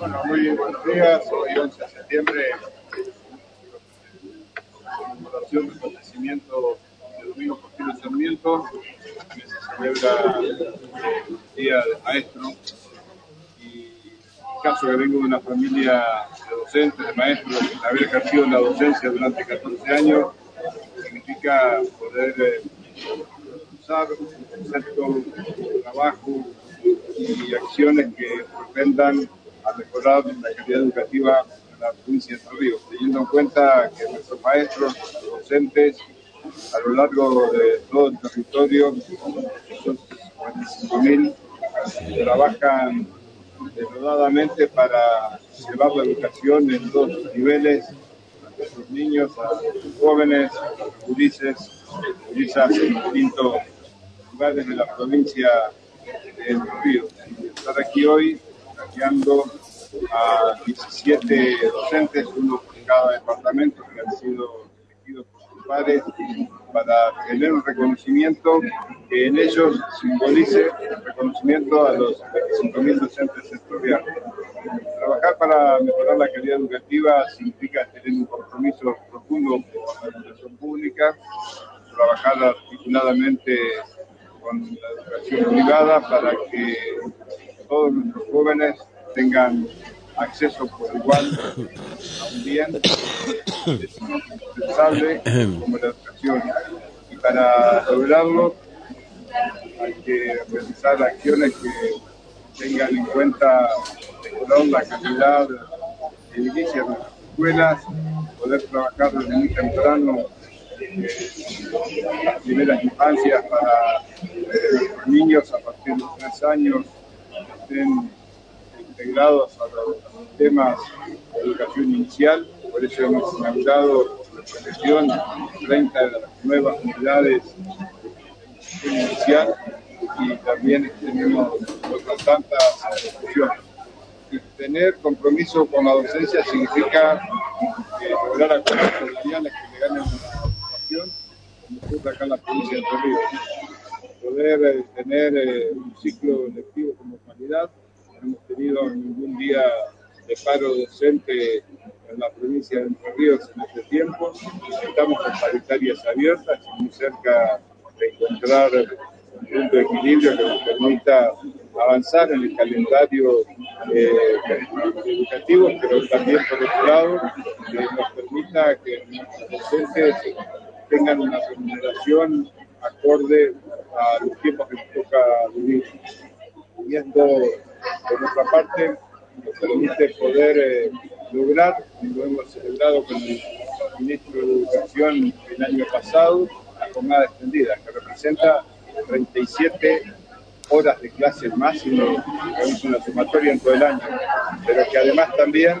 Bueno, muy buenos días. Hoy 11 de septiembre, conmemoración del fallecimiento de Domingo Porfirio Sarmiento, que se celebra el Día del Maestro. Y en caso que vengo de una familia de docentes, de maestros, haber ejercido la docencia durante 14 años, significa poder eh, usar hacer todo trabajo y acciones que propendan a mejorar la calidad educativa en la provincia de Entre Ríos, teniendo en cuenta que nuestros maestros, docentes, a lo largo de todo el territorio, son 45.000, trabajan denodadamente para llevar la educación en dos niveles a nuestros niños, a los jóvenes, a los jurisas en distintos lugares de la provincia de Entre Ríos. Estar aquí hoy guiando a 17 docentes, uno por cada departamento que han sido elegidos por sus pares, para tener un reconocimiento que en ellos simbolice el reconocimiento a los 25.000 docentes sectoriales. Trabajar para mejorar la calidad educativa significa tener un compromiso profundo con la educación pública, trabajar articuladamente con la educación privada para que todos nuestros jóvenes tengan acceso por igual a un bien indispensable como la educación. Y para lograrlo hay que realizar acciones que tengan en cuenta la calidad de inicio de las escuelas, poder trabajar desde muy temprano eh, las primeras infancias para los niños a partir de tres años estén integrados a los sistemas de educación inicial. Por eso hemos inaugurado la protección 30 de las nuevas unidades de educación inicial y también tenemos otras tantas instituciones. Tener compromiso con la docencia significa eh, lograr acuerdos salariales que le ganen la educación, como ocurre acá en la provincia de Entre Ríos. Poder eh, tener eh, un ciclo lectivo con no hemos tenido ningún día de paro docente en la provincia de Entre Ríos en este tiempo. Estamos con paritarias abiertas y muy cerca de encontrar un punto de equilibrio que nos permita avanzar en el calendario eh, educativo, pero también por otro lado que nos permita que nuestros docentes tengan una remuneración acorde a los tiempos que nos toca vivir. Y esto, por nuestra parte, nos permite poder eh, lograr, y lo hemos celebrado con el ministro de Educación el año pasado, la jornada extendida, que representa 37 horas de clase máximo, que es una sumatoria en todo el año, pero que además también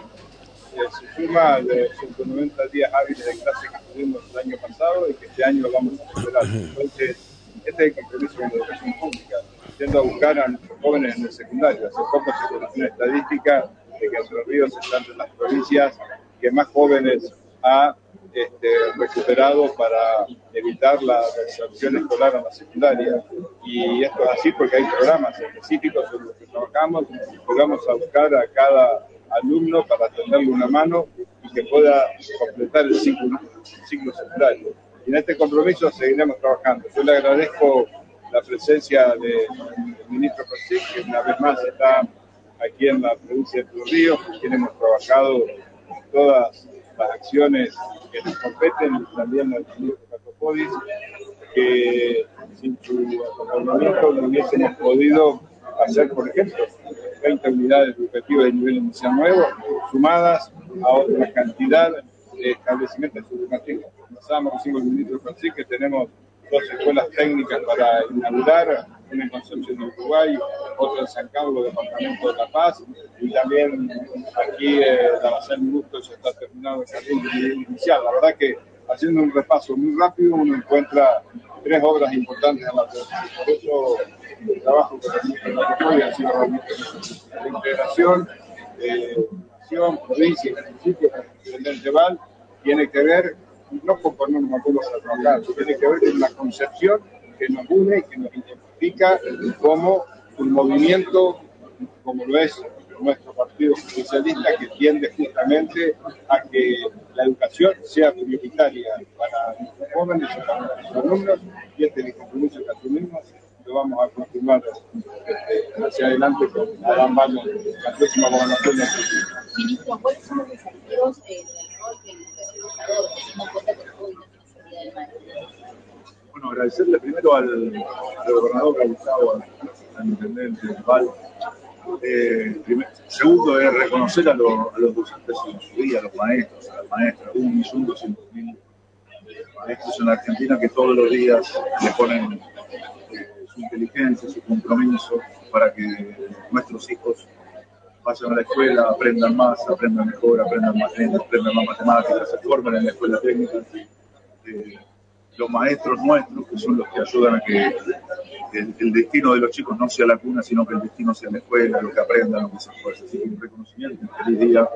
eh, se suma de 190 días hábiles de clase que tuvimos el año pasado y que este año lo vamos a celebrar. Entonces, este es el compromiso con la educación pública, yendo a buscar a nuestros jóvenes en el secundario. Hace poco se conoció una estadística de que Entre Ríos está entre las provincias que más jóvenes ha este, recuperado para evitar la deserción escolar en la secundaria. Y esto es así porque hay programas específicos sobre los que trabajamos, y vamos a buscar a cada alumno para tenderle una mano y que pueda completar el ciclo, el ciclo secundario. Y en este compromiso seguiremos trabajando. Yo le agradezco la presencia del ministro Francisco, que una vez más está aquí en la provincia de Ríos, con quien hemos trabajado todas las acciones que nos competen, también al ministro Catopodis, que sin su acompañamiento no hubiésemos podido hacer, por ejemplo, 30 unidades educativas de nivel inicial nuevo, sumadas a otra cantidad de establecimientos educativos. Pensábamos recién con el ministro Francisco que tenemos dos escuelas técnicas para inaugurar, una en Concepción de Uruguay, otra en San Carlos, departamento de La Paz, y también aquí eh, la base de Gusto ya está terminado el jardín de nivel inicial. La verdad que haciendo un repaso muy rápido uno encuentra tres obras importantes en la. Por eso el trabajo que realiza la República ha sido realmente la integración, eh, nación, provincia y municipio el intendente Val tiene que ver no con ponernos acuerdos a trabajar, tiene que ver con una concepción que nos une y que nos identifica como un movimiento como lo es nuestro partido socialista que tiende justamente a que la educación sea prioritaria para nuestros jóvenes y para nuestros alumnos y este compromiso que asumimos lo vamos a continuar este, hacia adelante con la próxima gobernación. De Ministro, ¿cuáles son los desafíos eh, agradecerle primero al, al gobernador Gustavo, al, al intendente Val, eh, segundo es reconocer a, lo, a, los docentes en su día, a los maestros, a las maestras, un millón doscientos mil maestros en Argentina que todos los días le ponen eh, su inteligencia, su compromiso para que nuestros hijos vayan a la escuela, aprendan más, aprendan mejor, aprendan más lenguas, aprendan más matemáticas, se formen en la escuela técnica. Eh, los maestros nuestros, que son los que ayudan a que el, destino de los chicos no sea la cuna, sino que el destino sea la escuela, lo que aprendan, lo que se esfuercen. Así que un reconocimiento, un feliz día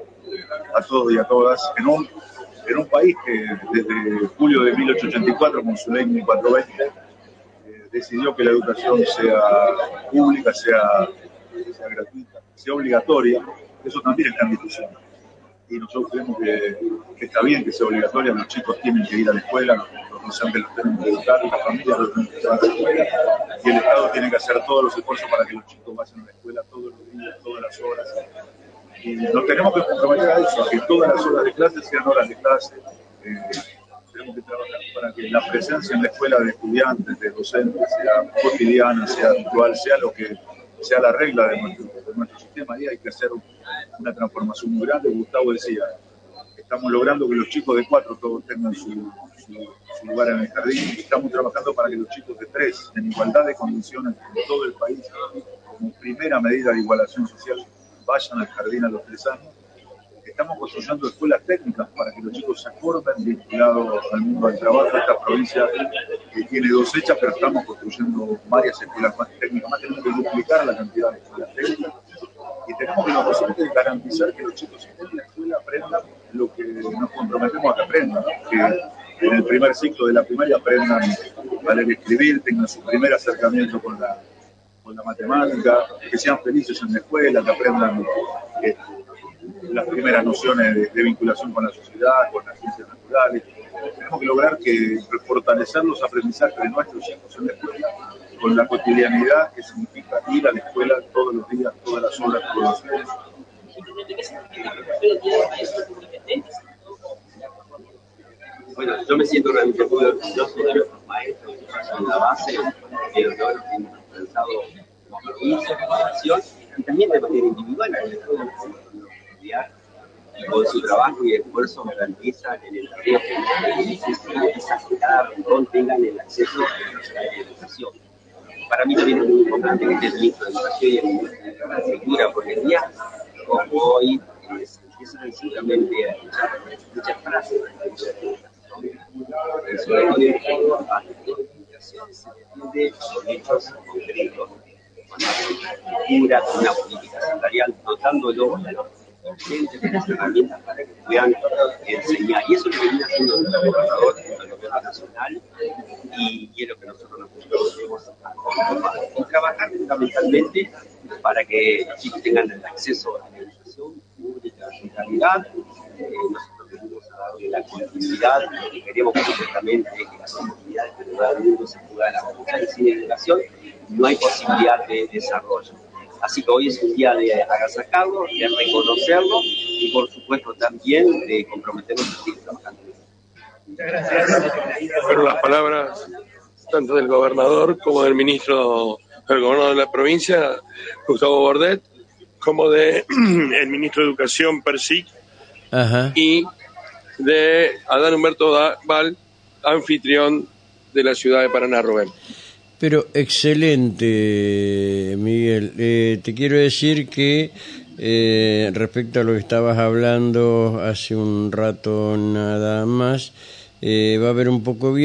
a todos y a todas en un, en un país que desde julio de 1884, con su ley 1420, eh, decidió que la educación sea pública, sea, sea gratuita, sea obligatoria. Eso también está en discusión y nosotros creemos que, que, está bien que sea obligatoria, los chicos tienen que ir a la escuela, docentes los a la escuela, y el Estado tiene que hacer todos los esfuerzos para que los chicos vayan a la escuela todos los días, todas las horas. Y nos tenemos que comprometer a eso, a que todas las horas de clase sean horas de clase. Eh, tenemos que trabajar para que la presencia en la escuela de estudiantes, de docentes, sea cotidiana, sea habitual, sea lo que sea la regla de nuestro, de nuestro sistema y hay que hacer una transformación muy grande. Gustavo decía, estamos logrando que los chicos de cuatro todos tengan su, lugar en el jardín estamos trabajando para que los chicos de tres, en igualdad de condiciones en todo el país, como primera medida de igualación social, vayan al jardín a los tres años. Estamos construyendo escuelas técnicas para que los chicos se formen vinculados al mundo del trabajo. Esta provincia que tiene dos hechas, pero estamos construyendo varias escuelas más técnicas. Más tenemos que duplicar la cantidad de escuelas técnicas y tenemos que posible garantizar que los chicos en la escuela aprendan lo que nos comprometemos a que aprendan, que en el primer ciclo de la primaria aprendan a leer y escribir, tengan su primer acercamiento con la, con la matemática, que sean felices en la escuela, que aprendan eh, las primeras nociones de, de, vinculación con la sociedad, con las ciencias naturales. Tenemos que lograr que fortalecer los aprendizajes de nuestros hijos en la escuela con la cotidianidad que significa ir a la escuela todos los días, todas las horas, todos los días. Bueno, yo me siento realmente muy orgulloso de nuestros maestros, que son la base de lo que hemos pensado como provincia, como nación, y también de manera individual, el estudiar y con su trabajo y esfuerzo garantizan en el tarea que cada rincón tengan el acceso a la educación. Para mí también es muy importante que esté el ministro de Educación y el ministro de Infraestructura, porque el día como hoy eh, se empiezan seguramente a escuchar muchas frases sobre todo en la comunicación se defiende con hechos concretos, con una cultura, con una política salarial, dotándolo a los docentes de las herramientas para que puedan enseñar. Y eso es lo que viene haciendo el gobernador del gobierno nacional y, y es lo que nosotros nos proponemos y trabajar fundamentalmente para que los chicos tengan el acceso a la educación pública de calidad. Eh, nosotros venimos a darle la continuidad, porque queremos perfectamente que las comunidades de todo el mundo se puedan avanzar y sin educación no hay posibilidad de desarrollo. Así que hoy es un día de agasajarlo, de reconocerlo y por supuesto también de comprometernos a seguir trabajando. Muchas gracias. Fueron las palabras tanto del gobernador como del ministro, del gobernador de la provincia, Gustavo Bordet, como de el ministro de Educación, Persic, Ajá. y de Adán Humberto Val, anfitrión de la ciudad de Paraná, Rubén. Pero excelente, Miguel. Eh, te quiero decir que eh, respecto a lo que estabas hablando hace un rato nada más, eh, va a haber un poco bien.